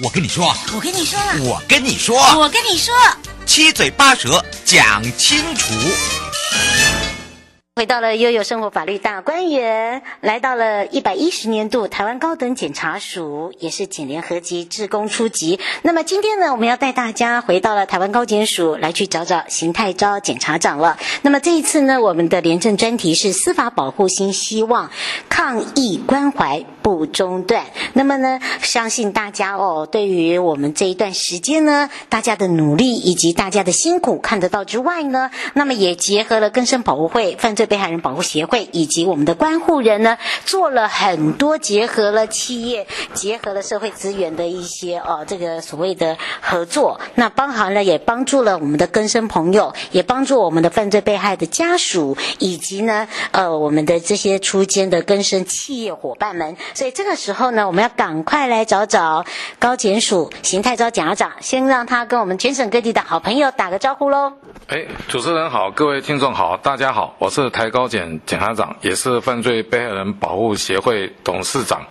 我跟你说，我跟你说，我跟你说，我跟你说，七嘴八舌讲清楚。回到了悠悠生活法律大观园，来到了一百一十年度台湾高等检察署，也是检联合集志工初级。那么今天呢，我们要带大家回到了台湾高检署来去找找邢泰钊检察长了。那么这一次呢，我们的廉政专题是司法保护新希望，抗疫关怀不中断。那么呢，相信大家哦，对于我们这一段时间呢，大家的努力以及大家的辛苦看得到之外呢，那么也结合了更生保护会犯罪被害人保护协会以及我们的关护人呢，做了很多结合了企业、结合了社会资源的一些哦，这个所谓的合作。那包含了也帮助了我们的更生朋友，也帮助我们的犯罪被害的家属，以及呢，呃，我们的这些出监的更生企业伙伴们。所以这个时候呢，我们要赶快来找找高检署邢泰钊检察长，先让他跟我们全省各地的好朋友打个招呼喽。哎，主持人好，各位听众好，大家好，我是台高检检察长，也是犯罪被害人保护协会董事长。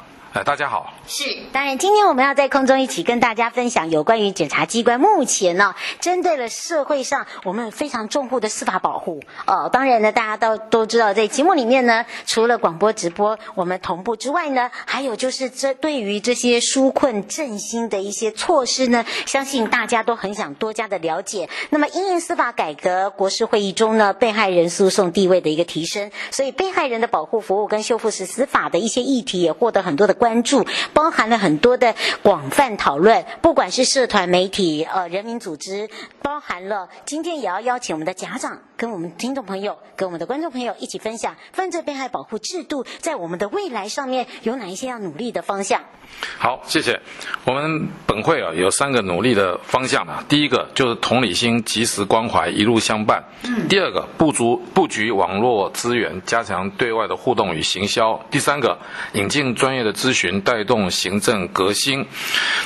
大家好。是，当然，今天我们要在空中一起跟大家分享有关于检察机关目前呢，针对了社会上我们非常重护的司法保护。哦，当然呢，大家都都知道，在节目里面呢，除了广播直播我们同步之外呢，还有就是这对于这些纾困振兴的一些措施呢，相信大家都很想多加的了解。那么，因应司法改革国是会议中呢，被害人诉讼地位的一个提升，所以被害人的保护服务跟修复式司法的一些议题也获得很多的关注。包含了很多的广泛讨论，不管是社团媒体、呃人民组织，包含了今天也要邀请我们的家长跟我们听众朋友、跟我们的观众朋友一起分享犯罪被害保护制度在我们的未来上面有哪一些要努力的方向。好，谢谢。我们本会啊有三个努力的方向啊，第一个就是同理心、及时关怀、一路相伴；第二个布局布局网络资源，加强对外的互动与行销；第三个引进专业的咨询，带动行政革新。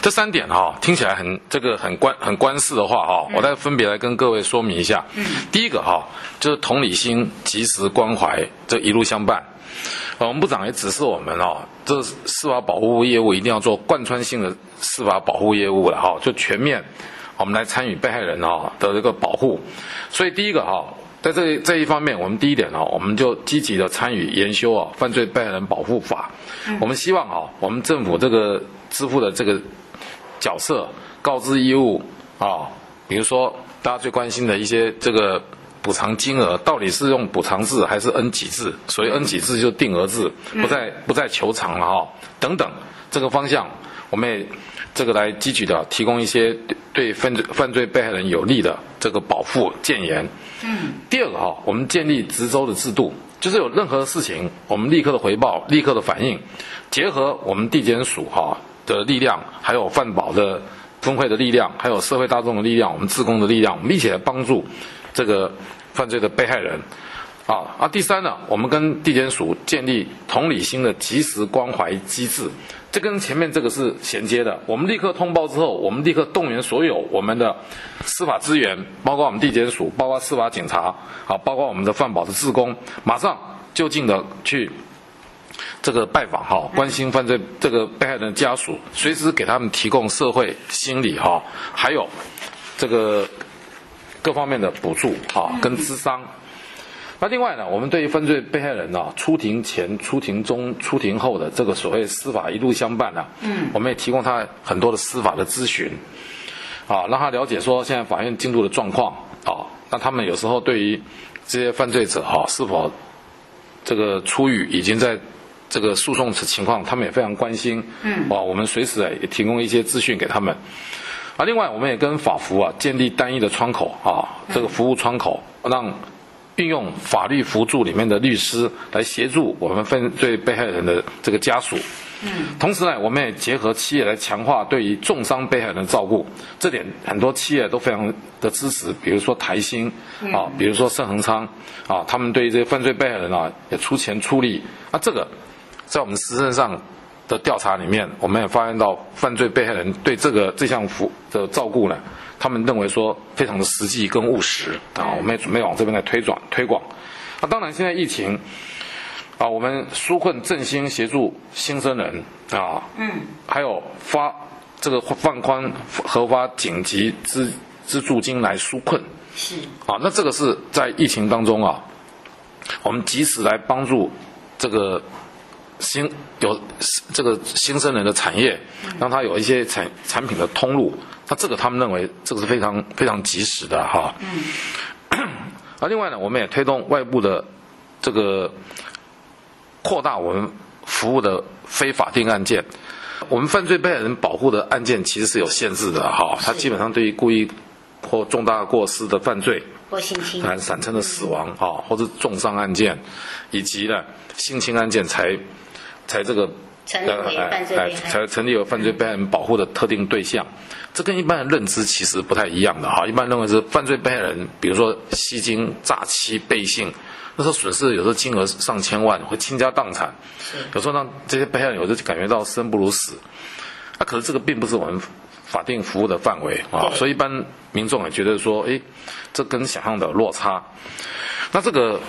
这三点哈、啊，听起来很这个很关很关事的话哈、啊，我再分别来跟各位说明一下。嗯第一个哈、啊，就是同理心、及时关怀，这一路相伴。我们部长也指示我们哦，这司法保护业务一定要做贯穿性的司法保护业务了哈，就全面，我们来参与被害人啊的这个保护。所以第一个哈，在这这一方面，我们第一点呢，我们就积极的参与研修啊犯罪被害人保护法。我们希望啊，我们政府这个支付的这个角色告知义务啊，比如说大家最关心的一些这个。补偿金额到底是用补偿制还是 N 几制？所以 N 几制就定额制，不再不再求偿了哈。等等，这个方向我们也这个来积极的提供一些对犯罪犯罪被害人有利的这个保护建言。嗯。第二个哈，我们建立直周的制度，就是有任何事情我们立刻的回报，立刻的反应，结合我们地检署哈的力量，还有饭保的工会的力量，还有社会大众的力量，我们自工的力量，我们一起来帮助。这个犯罪的被害人，啊啊，第三呢，我们跟地检署建立同理心的及时关怀机制，这跟前面这个是衔接的。我们立刻通报之后，我们立刻动员所有我们的司法资源，包括我们地检署，包括司法警察，啊，包括我们的犯保的志工，马上就近的去这个拜访哈，关心犯罪这个被害人家属，随时给他们提供社会心理哈，还有这个。各方面的补助啊，跟咨商。那另外呢，我们对于犯罪被害人呢，出庭前、出庭中、出庭后的这个所谓司法一路相伴呢，嗯，我们也提供他很多的司法的咨询，啊，让他了解说现在法院进度的状况啊。那他们有时候对于这些犯罪者哈，是否这个出狱已经在这个诉讼情况，他们也非常关心，嗯，啊，我们随时也提供一些资讯给他们。啊，另外我们也跟法服啊建立单一的窗口啊，这个服务窗口，让运用法律辅助里面的律师来协助我们犯罪被害人的这个家属嗯，同时呢，我们也结合企业来强化对于重伤被害人的照顾，这点很多企业都非常的支持，比如说台新啊，比如说盛恒昌啊，他们对于这些犯罪被害人啊也出钱出力。那这个在我们实证上的调查里面，我们也发现到犯罪被害人对这个这项服的照顾呢，他们认为说非常的实际跟务实啊，我们也准备往这边来推转推广。那当然现在疫情。啊，我们纾困振兴协助新生人啊，嗯，还有发这个放宽核发紧急资资助金来纾困，是。啊，那这个是在疫情当中啊，我们及时来帮助这个新有这个新生人的产业，让他有一些产产品的通路，那这个他们认为这个是非常非常及时的哈。嗯，而，另外呢，我们也推动外部的这个。扩大我们服务的非法定案件，我们犯罪被害人保护的案件其实是有限制的哈，它基本上对于故意或重大过失的犯罪，或性侵，还产生的死亡啊，或者重伤案件，以及呢性侵案件才才这个成立为犯罪被害人，才成立为犯罪被害人保护的特定对象，这跟一般的认知其实不太一样的哈，一般认为是犯罪被害人，比如说吸金、诈欺、背信。那时候损失有时候金额上千万，会倾家荡产，有时候让这些被害人有时候感觉到生不如死。那、啊、可是这个并不是我们法定服务的范围啊，所以一般民众也觉得说，哎，这跟想象的落差。那这个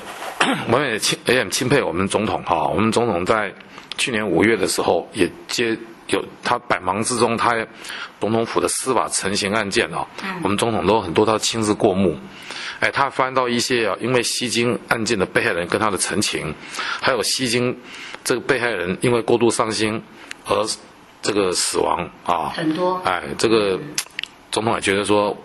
我们也钦也很钦佩我们总统哈，我们总统在去年五月的时候也接有他百忙之中，他总统府的司法成型案件啊，我们总统都很多他亲自过目。哎，他翻到一些啊，因为吸金案件的被害人跟他的陈情，还有吸金这个被害人因为过度伤心而这个死亡啊，很多。哎，这个总统也觉得说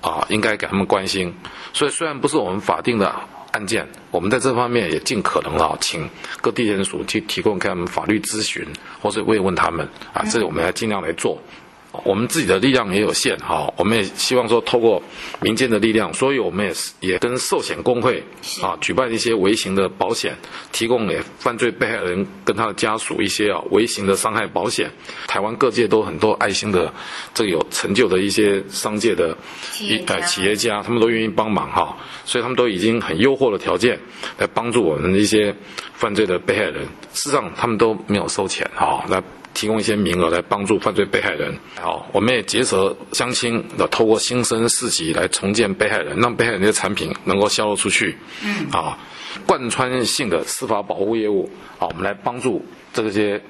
啊，应该给他们关心。所以虽然不是我们法定的案件，我们在这方面也尽可能啊，请各地检署去提供给他们法律咨询，或是慰问他们啊，这个我们要尽量来做。我们自己的力量也有限哈，我们也希望说透过民间的力量，所以我们也是也跟寿险工会啊举办一些微型的保险，提供给犯罪被害人跟他的家属一些啊微型的伤害保险。台湾各界都很多爱心的这个有成就的一些商界的一呃企业家，他们都愿意帮忙哈，所以他们都已经很优渥的条件来帮助我们的一些犯罪的被害人，事实上他们都没有收钱哈来。提供一些名额来帮助犯罪被害人。好，我们也结合相亲的，透过新生市集来重建被害人，让被害人的产品能够销售出去。嗯，啊，贯穿性的司法保护业务，啊，我们来帮助。这些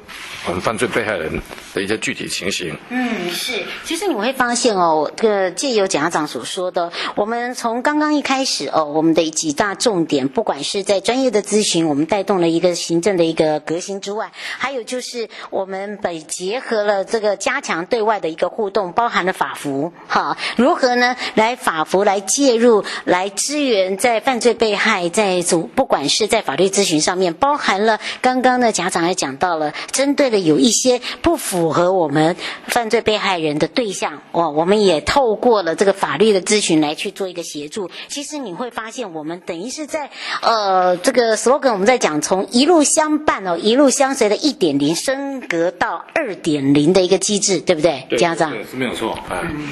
我们犯罪被害人的一些具体情形。嗯，是。其实你会发现哦，这个借由检察长所说的，我们从刚刚一开始哦，我们的几大重点，不管是在专业的咨询，我们带动了一个行政的一个革新之外，还有就是我们本结合了这个加强对外的一个互动，包含了法服，哈，如何呢？来法服来介入，来支援在犯罪被害在主，不管是在法律咨询上面，包含了刚刚的家长来讲。到了，针对的有一些不符合我们犯罪被害人的对象，哦，我们也透过了这个法律的咨询来去做一个协助。其实你会发现，我们等于是在呃这个 slogan，我们在讲从一路相伴哦，一路相随的一点零升格到二点零的一个机制，对不对，对家长？对，是没有错，哎。嗯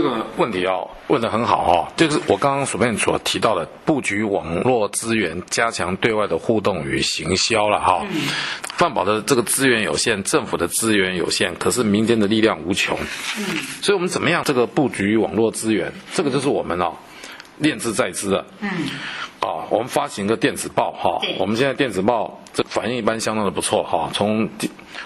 这个问题哦，问得很好哦，就是我刚刚所面所提到的布局网络资源，加强对外的互动与行销了哈。犯保的这个资源有限，政府的资源有限，可是民间的力量无穷。嗯，所以我们怎么样这个布局网络资源？这个就是我们哦，念兹在兹的。嗯。啊，我们发行个电子报哈，我们现在电子报这反应一般相当的不错哈，从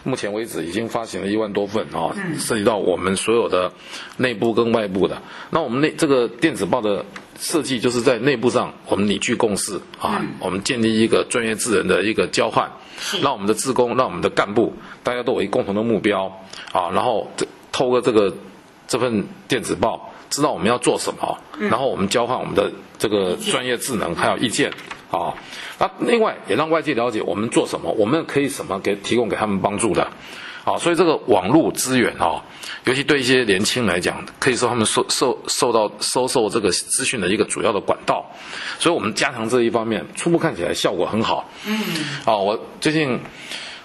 目前为止已经发行了一万多份啊，涉及到我们所有的内部跟外部的。那我们内这个电子报的设计就是在内部上我们拟具共识啊，我们建立一个专业智能的一个交换，让我们的职工，让我们的干部大家都有一共同的目标啊，然后这透过这个这份电子报。知道我们要做什么，然后我们交换我们的这个专业智能还有意见啊。那另外也让外界了解我们做什么，我们可以什么给提供给他们帮助的啊。所以这个网络资源啊，尤其对一些年轻人来讲，可以说他们受受受到收受这个资讯的一个主要的管道。所以我们加强这一方面，初步看起来效果很好。嗯。啊，我最近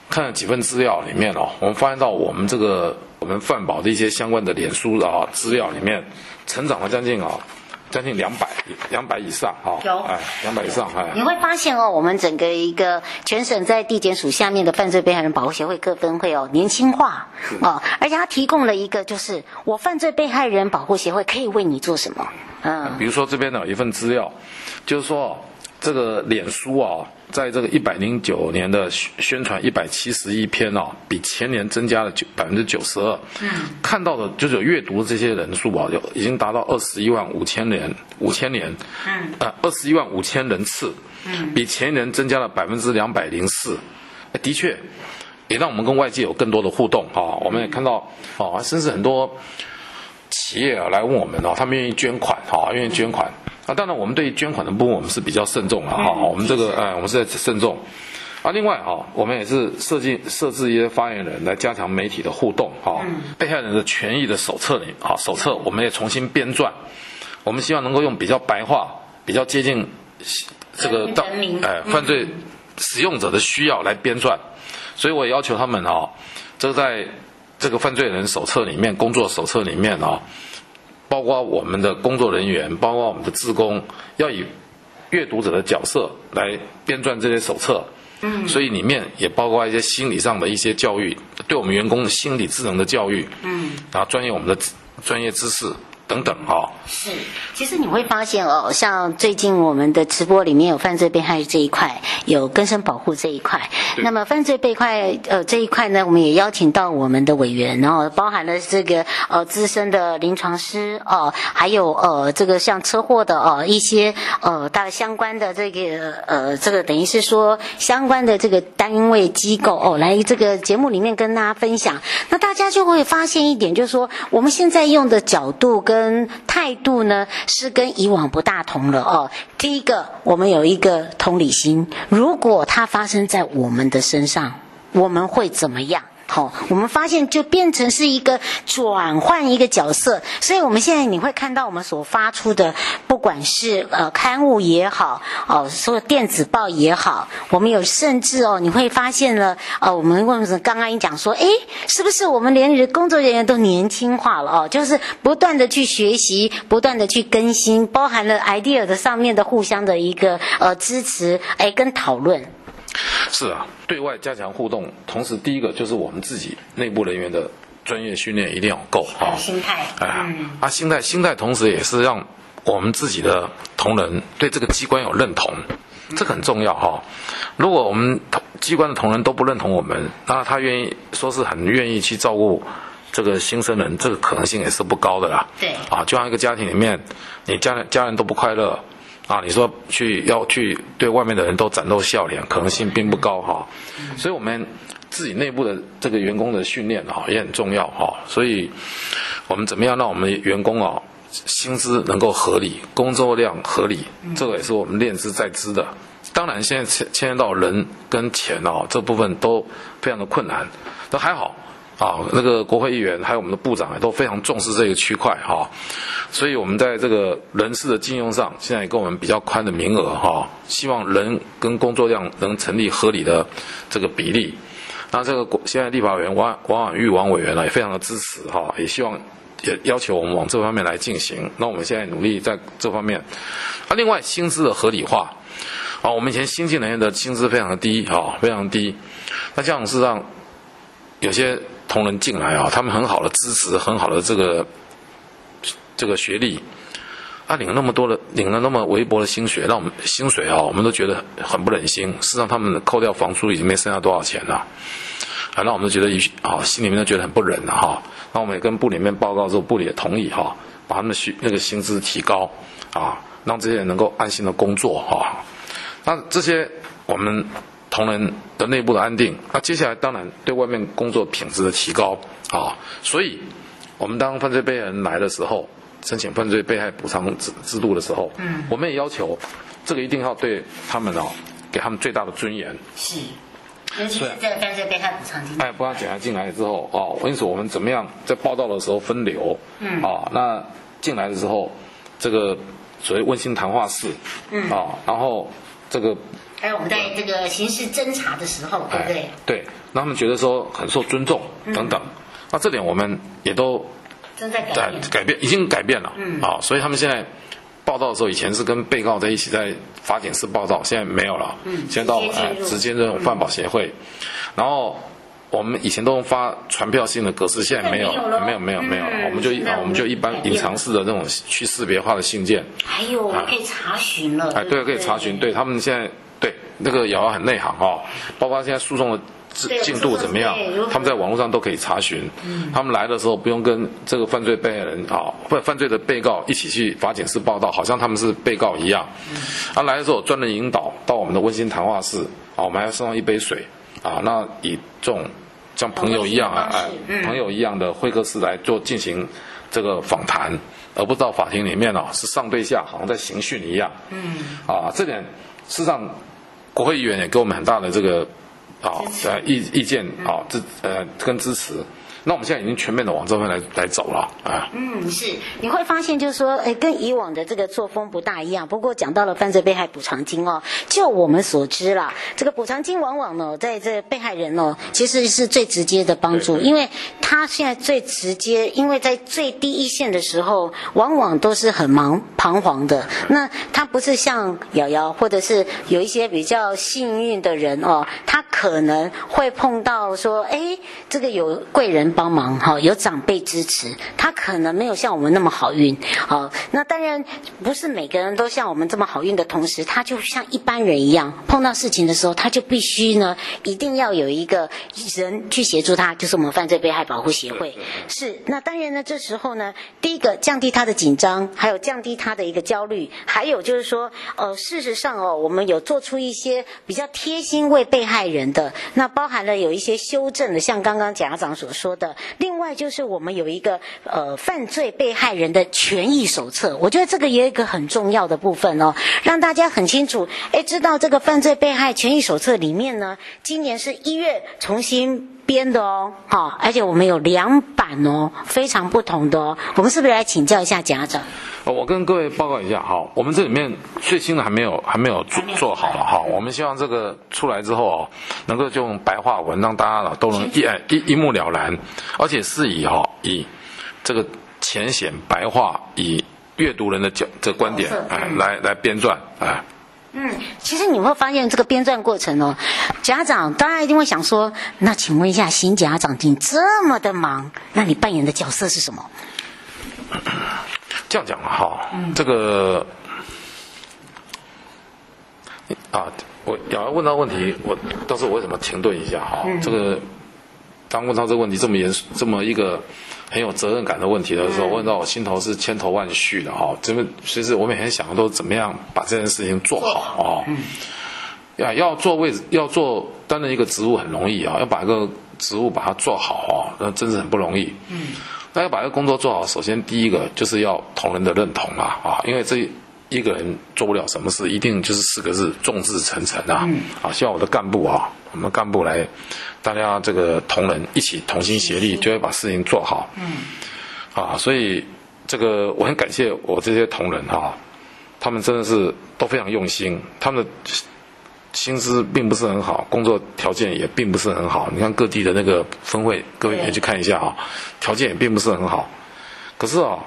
看了几份资料里面哦，我们发现到我们这个我们饭宝的一些相关的脸书啊资料里面，成长了将近啊。将近两百，两百以上哈，有哎，两百以上哎。你会发现哦，我们整个一个全省在地检署下面的犯罪被害人保护协会各分会哦，年轻化哦，而且他提供了一个就是我犯罪被害人保护协会可以为你做什么？嗯，比如说这边呢有一份资料，就是说这个脸书啊。在这个一百零九年的宣传一百七十一篇啊，比前年增加了九百分之九十二。嗯，看到的就是有阅读这些人数啊，有已经达到二十一万五千人，五千年。嗯，呃，二十一万五千人次。嗯，比前年增加了百分之两百零四。的确，也让我们跟外界有更多的互动啊。我们也看到啊，甚至很多企业啊来问我们哦，他们愿意捐款哈，愿意捐款。啊，当然，我们对于捐款的部分，我们是比较慎重的哈。我们这个，哎，我们是在慎重。啊，另外哈，我们也是设计设置一些发言人来加强媒体的互动哈。被害人的权益的手册里，啊，手册我们也重新编撰。我们希望能够用比较白话、比较接近这个到哎犯罪使用者的需要来编撰。所以我也要求他们哈，这个在这个犯罪人手册里面、工作手册里面啊。包括我们的工作人员，包括我们的职工，要以阅读者的角色来编撰这些手册。嗯，所以里面也包括一些心理上的一些教育，对我们员工的心理智能的教育。嗯，然后专业我们的专业知识。等等哈、哦，是，其实你会发现哦，像最近我们的直播里面有犯罪被害这一块，有更生保护这一块。那么犯罪被害呃这一块呢，我们也邀请到我们的委员，然后包含了这个呃资深的临床师哦、呃，还有呃这个像车祸的哦、呃、一些呃大概相关的这个呃这个等于是说相关的这个单位机构哦来这个节目里面跟大家分享。那大家就会发现一点，就是说我们现在用的角度跟跟态度呢，是跟以往不大同了哦。第一个，我们有一个同理心，如果它发生在我们的身上，我们会怎么样？好、哦，我们发现就变成是一个转换一个角色，所以我们现在你会看到我们所发出的，不管是呃刊物也好，哦，说电子报也好，我们有甚至哦，你会发现了，呃，我们问刚刚你讲说，诶，是不是我们连工作人员都年轻化了哦？就是不断的去学习，不断的去更新，包含了 idea 的上面的互相的一个呃支持，诶，跟讨论。是啊，对外加强互动，同时第一个就是我们自己内部人员的专业训练一定要够啊。心态，哎，嗯、啊，心态，心态，同时也是让我们自己的同仁对这个机关有认同，这个很重要哈。如果我们同机关的同仁都不认同我们，那他愿意说是很愿意去照顾这个新生人，这个可能性也是不高的啦。对，啊，就像一个家庭里面，你家人家人都不快乐。啊，你说去要去对外面的人都展露笑脸，可能性并不高哈。所以，我们自己内部的这个员工的训练哈也很重要哈。所以，我们怎么样让我们员工啊薪资能够合理，工作量合理，这个也是我们练之在之的。当然，现在牵牵涉到人跟钱哦这部分都非常的困难，都还好。啊，那个国会议员还有我们的部长也都非常重视这个区块哈，所以我们在这个人事的禁用上，现在也给我们比较宽的名额哈，希望人跟工作量能成立合理的这个比例。那这个现在立法委员王王婉玉王委员呢也非常的支持哈，也希望也要求我们往这方面来进行。那我们现在努力在这方面。啊，另外薪资的合理化，啊，我们以前新进人员的薪资非常的低哈，非常低。那这样是让有些。同仁进来啊，他们很好的支持，很好的这个这个学历，啊，领了那么多的，领了那么微薄的薪水，让我们薪水啊，我们都觉得很不忍心。事实上，他们扣掉房租已经没剩下多少钱了，啊，那我们觉得啊，心里面都觉得很不忍了哈。那我们也跟部里面报告之后，部里也同意哈，把他们的学那个薪资提高啊，让这些人能够安心的工作哈。那这些我们。同仁的内部的安定，那接下来当然对外面工作品质的提高啊，所以我们当犯罪被害人来的时候，申请犯罪被害补偿制制度的时候，嗯，我们也要求这个一定要对他们哦，给他们最大的尊严。是，尤其是在犯罪被害补偿金。哎，不要检查进来之后哦，因此我们怎么样在报道的时候分流？嗯，啊，那进来的时候，这个所谓温馨谈话室，嗯，啊，然后这个。还有我们在这个刑事侦查的时候，对不对？对，那他们觉得说很受尊重等等，嗯、那这点我们也都正在改变，改变已经改变了，嗯，啊，所以他们现在报道的时候，以前是跟被告在一起在法警室报道，现在没有了，嗯，现在到哎直接这种饭保协会，嗯、然后。我们以前都用发传票信的格式，现在没有，没有，没有，没有了。我们就啊，我们就一般隐藏式的这种去识别化的信件。还有可以查询了。哎，对，可以查询。对他们现在，对那个瑶瑶很内行哦，包括现在诉讼的进进度怎么样，他们在网络上都可以查询。他们来的时候不用跟这个犯罪被害人啊，犯犯罪的被告一起去法警室报道，好像他们是被告一样。他来的时候专人引导到我们的温馨谈话室啊，我们还送上一杯水。啊，那以这种像朋友一样啊，哎，嗯、朋友一样的会客室来做进行这个访谈，而不到法庭里面哦，是上对下，好像在刑讯一样。嗯，啊，这点事实上，国会议员也给我们很大的这个啊呃意意见啊，支呃跟支持。那我们现在已经全面的往这边来来走了啊。嗯，是，你会发现就是说，哎，跟以往的这个作风不大一样。不过讲到了犯罪被害补偿金哦，就我们所知啦，这个补偿金往往呢，在这被害人哦，其实是最直接的帮助，因为他现在最直接，因为在最低一线的时候，往往都是很忙彷徨的。那他不是像瑶瑶，或者是有一些比较幸运的人哦，他可能会碰到说，哎，这个有贵人。帮忙哈，有长辈支持，他可能没有像我们那么好运。好，那当然不是每个人都像我们这么好运的同时，他就像一般人一样，碰到事情的时候，他就必须呢，一定要有一个人去协助他，就是我们犯罪被害保护协会。是，那当然呢，这时候呢，第一个降低他的紧张，还有降低他的一个焦虑，还有就是说，呃，事实上哦，我们有做出一些比较贴心为被害人的，那包含了有一些修正的，像刚刚检察长所说的。的。另外就是我们有一个呃犯罪被害人的权益手册，我觉得这个也有一个很重要的部分哦，让大家很清楚，哎，知道这个犯罪被害权益手册里面呢，今年是一月重新编的哦，好，而且我们有两版哦，非常不同的哦，我们是不是来请教一下家长？我跟各位报告一下，好，我们这里面最新的还没有还没有做做好了哈，我们希望这个出来之后哦，能够就用白话文让大家都能一一一目了然，而且是以哈以这个浅显白话，以阅读人的角这观点哎来来编撰哎。嗯，其实你会发现这个编撰过程哦，家长当然一定会想说，那请问一下，新家长你这么的忙，那你扮演的角色是什么？这样讲嘛，哈，这个啊，我要问到问题，我到时候我为什么停顿一下哈？这个当问到这个问题这么严肃，这么一个很有责任感的问题的时候，问到我心头是千头万绪的哈。这么其实我每天想的都是怎么样把这件事情做好啊。要要做位置，要做担任一个职务很容易啊，要把一个职务把它做好啊，那真是很不容易。嗯。那要把这个工作做好，首先第一个就是要同仁的认同啊，啊，因为这一个人做不了什么事，一定就是四个字：众志成城啊。啊，希望我的干部啊，我们干部来，大家这个同仁一起同心协力，就会把事情做好。嗯。啊，所以这个我很感谢我这些同仁哈，他们真的是都非常用心，他们的。薪资并不是很好，工作条件也并不是很好。你看各地的那个分会，各位可以去看一下啊，条件也并不是很好。可是啊，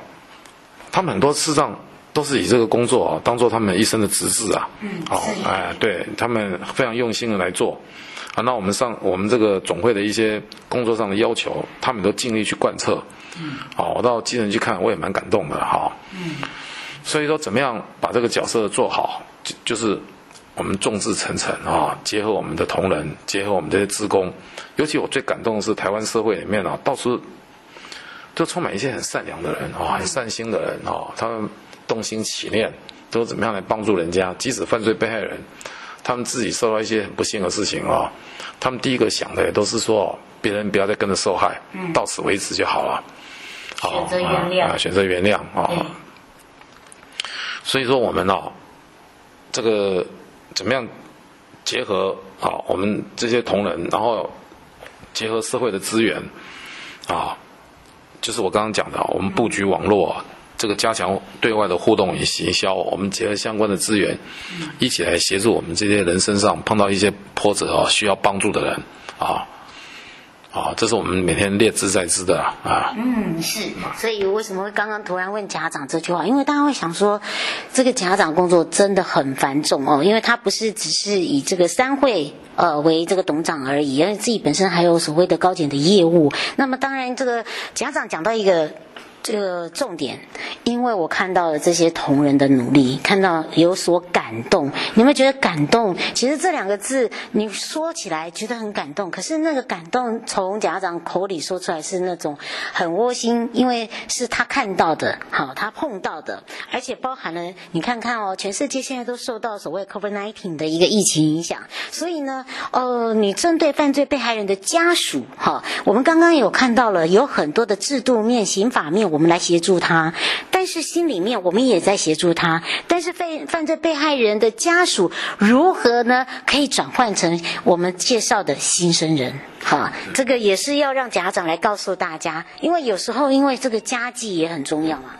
他们很多事实上都是以这个工作啊当做他们一生的职志啊。嗯。好，哎，对他们非常用心的来做。啊，那我们上我们这个总会的一些工作上的要求，他们都尽力去贯彻。嗯。好，我到基层去看，我也蛮感动的哈。嗯。所以说，怎么样把这个角色做好，就就是。我们众志成城啊，结合我们的同仁，结合我们这些职工，尤其我最感动的是台湾社会里面啊，到处都充满一些很善良的人啊，很善心的人啊，他们动心起念，都怎么样来帮助人家？即使犯罪被害人，他们自己受到一些很不幸的事情啊，他们第一个想的也都是说，别人不要再跟着受害，到此为止就好了。选择原谅啊，选择原谅啊。所以说我们啊，这个。怎么样结合啊？我们这些同仁，然后结合社会的资源啊，就是我刚刚讲的，我们布局网络，这个加强对外的互动与行销，我们结合相关的资源，一起来协助我们这些人身上碰到一些波折啊，需要帮助的人啊。啊，这是我们每天列兹在兹的啊。嗯，是。所以为什么会刚刚突然问家长这句话？因为大家会想说，这个家长工作真的很繁重哦，因为他不是只是以这个三会呃为这个董事长而已，而且自己本身还有所谓的高检的业务。那么当然，这个家长讲到一个。这个重点，因为我看到了这些同仁的努力，看到有所感动。你们觉得感动？其实这两个字，你说起来觉得很感动，可是那个感动从家长口里说出来是那种很窝心，因为是他看到的，好，他碰到的，而且包含了你看看哦，全世界现在都受到所谓 COVID-19 的一个疫情影响，所以呢，呃，你针对犯罪被害人的家属，哈，我们刚刚有看到了有很多的制度面、刑法面。我们来协助他，但是心里面我们也在协助他。但是犯犯罪被害人的家属如何呢？可以转换成我们介绍的新生人，哈，这个也是要让家长来告诉大家，因为有时候因为这个家计也很重要嘛。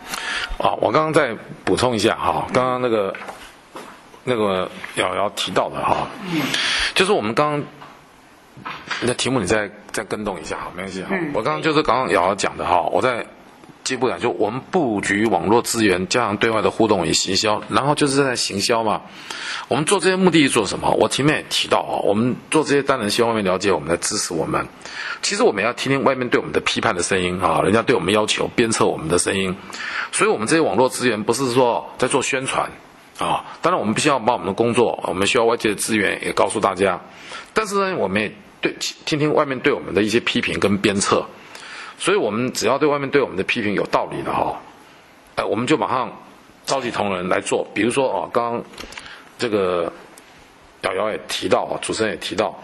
啊，我刚刚再补充一下哈，刚刚那个那个瑶瑶提到的哈，就是我们刚刚那题目你再再跟动一下哈，没关系哈。我刚刚就是刚刚瑶瑶讲的哈，我在。基本上就我们布局网络资源，加强对外的互动与行销，然后就是在行销嘛。我们做这些目的是做什么？我前面也提到啊，我们做这些当然希望外面了解我们，来支持我们。其实我们要听听外面对我们的批判的声音啊，人家对我们要求鞭策我们的声音。所以，我们这些网络资源不是说在做宣传啊，当然我们必须要把我们的工作，我们需要外界的资源也告诉大家。但是呢，我们也对听听外面对我们的一些批评跟鞭策。所以，我们只要对外面对我们的批评有道理的哈，哎，我们就马上召集同仁来做。比如说啊，刚刚这个瑶瑶也提到啊，主持人也提到，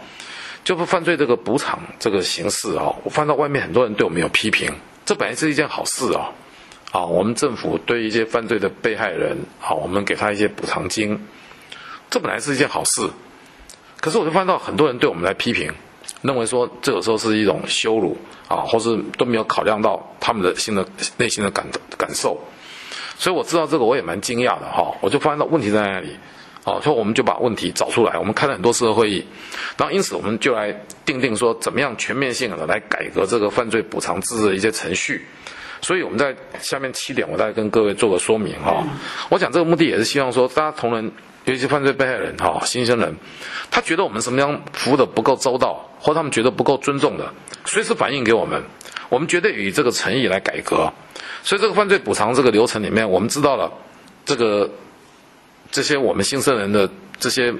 就是犯罪这个补偿这个形式啊，我看到外面很多人对我们有批评，这本来是一件好事啊。啊，我们政府对一些犯罪的被害人，好，我们给他一些补偿金，这本来是一件好事。可是，我就看到很多人对我们来批评。认为说这有时候是一种羞辱啊，或是都没有考量到他们的心的内心的感感受，所以我知道这个我也蛮惊讶的哈，我就发现到问题在哪里，哦，所以我们就把问题找出来，我们开了很多次的会议，然后因此我们就来定定说怎么样全面性的来改革这个犯罪补偿制的一些程序，所以我们在下面七点，我再跟各位做个说明哈，我讲这个目的也是希望说大家同仁。尤其犯罪被害人哈，新生人，他觉得我们什么样服务的不够周到，或他们觉得不够尊重的，随时反映给我们，我们绝对以这个诚意来改革。所以这个犯罪补偿这个流程里面，我们知道了这个这些我们新生人的这些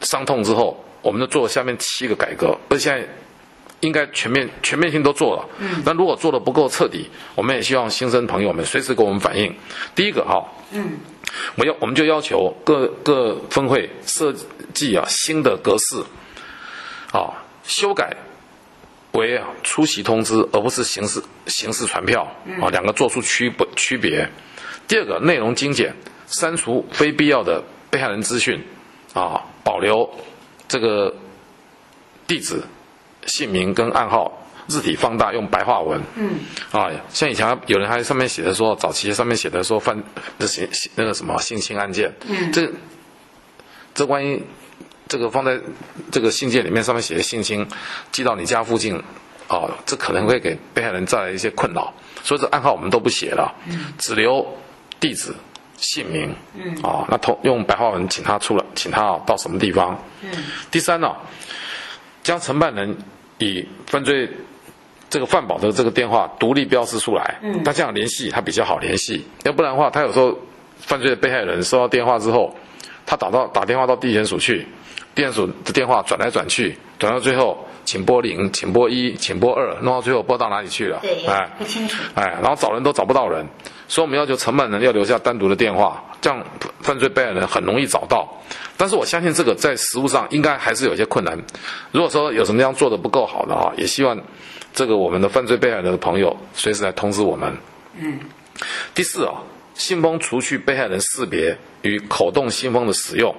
伤痛之后，我们就做了下面七个改革，而现在应该全面全面性都做了。嗯。那如果做的不够彻底，我们也希望新生朋友们随时给我们反映。第一个哈。嗯。我要，我们就要求各各分会设计啊新的格式，啊修改为啊出席通知，而不是形式形式传票啊两个做出区不区别。第二个内容精简，删除非必要的被害人资讯，啊保留这个地址、姓名跟暗号。字体放大，用白话文。嗯，啊，像以前有人还上面写的说，早期上面写的说犯那些那个什么性侵案件。嗯，这这万一这个放在这个信件里面，上面写的性侵寄到你家附近，啊，这可能会给被害人带来一些困扰。所以这暗号我们都不写了，嗯，只留地址、姓名。嗯，啊，那通用白话文请他出来，请他到什么地方。嗯，第三呢，将承办人以犯罪。这个犯保的这个电话独立标示出来，嗯，他这样联系他比较好联系，要不然的话，他有时候犯罪的被害人收到电话之后，他打到打电话到地检署去，地检署的电话转来转去，转到最后，请拨零，请拨一，请拨二，弄到最后拨到哪里去了？对，哎，不清楚，哎，然后找人都找不到人，所以我们要求承办人要留下单独的电话，这样犯罪被害人很容易找到。但是我相信这个在实务上应该还是有些困难。如果说有什么样做的不够好的话，也希望。这个我们的犯罪被害人的朋友随时来通知我们。嗯。第四啊，信封除去被害人识别与口动信封的使用，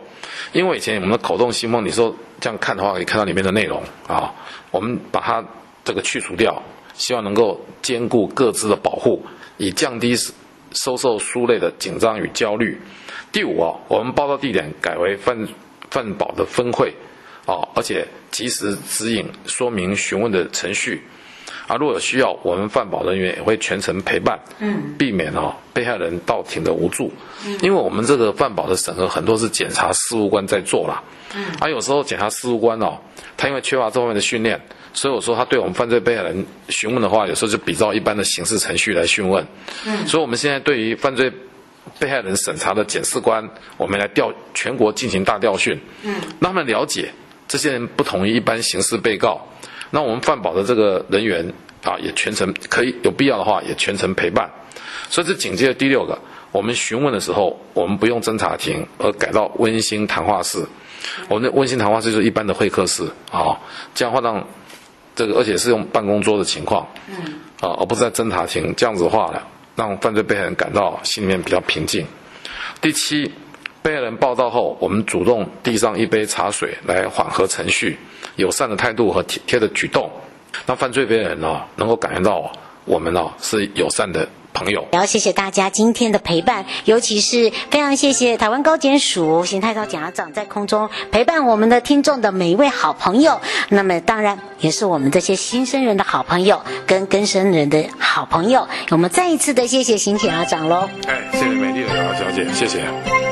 因为以前我们的口动心梦，你说这样看的话，可以看到里面的内容啊。我们把它这个去除掉，希望能够兼顾各自的保护，以降低收受书类的紧张与焦虑。第五啊，我们报到地点改为犯犯保的分会，啊，而且及时指引说明询问的程序。啊，如果有需要，我们犯保人员也会全程陪伴，嗯，避免哦被害人到庭的无助。嗯，因为我们这个犯保的审核很多是检察事务官在做啦，嗯，啊，有时候检察事务官哦，他因为缺乏这方面的训练，所以我说他对我们犯罪被害人询问的话，有时候就比照一般的刑事程序来询问。嗯，所以我们现在对于犯罪被害人审查的检视官，我们来调全国进行大调训，嗯，让他们了解这些人不同于一般刑事被告。那我们饭保的这个人员啊，也全程可以有必要的话，也全程陪伴。所以这紧接着第六个，我们询问的时候，我们不用侦查庭，而改到温馨谈话室。我们的温馨谈话室就是一般的会客室啊，这样的话让这个，而且是用办公桌的情况，嗯，啊，而不是在侦查庭。这样子的话呢，让犯罪被害人感到心里面比较平静。第七，被害人报到后，我们主动递上一杯茶水来缓和程序。友善的态度和体贴的举动，让犯罪被害人呢能够感觉到我们呢是友善的朋友。也要谢谢大家今天的陪伴，尤其是非常谢谢台湾高检署邢太高检察长在空中陪伴我们的听众的每一位好朋友。那么当然也是我们这些新生人的好朋友跟更生人的好朋友。我们再一次的谢谢邢检察长喽。哎，谢谢美丽的小姐，谢谢。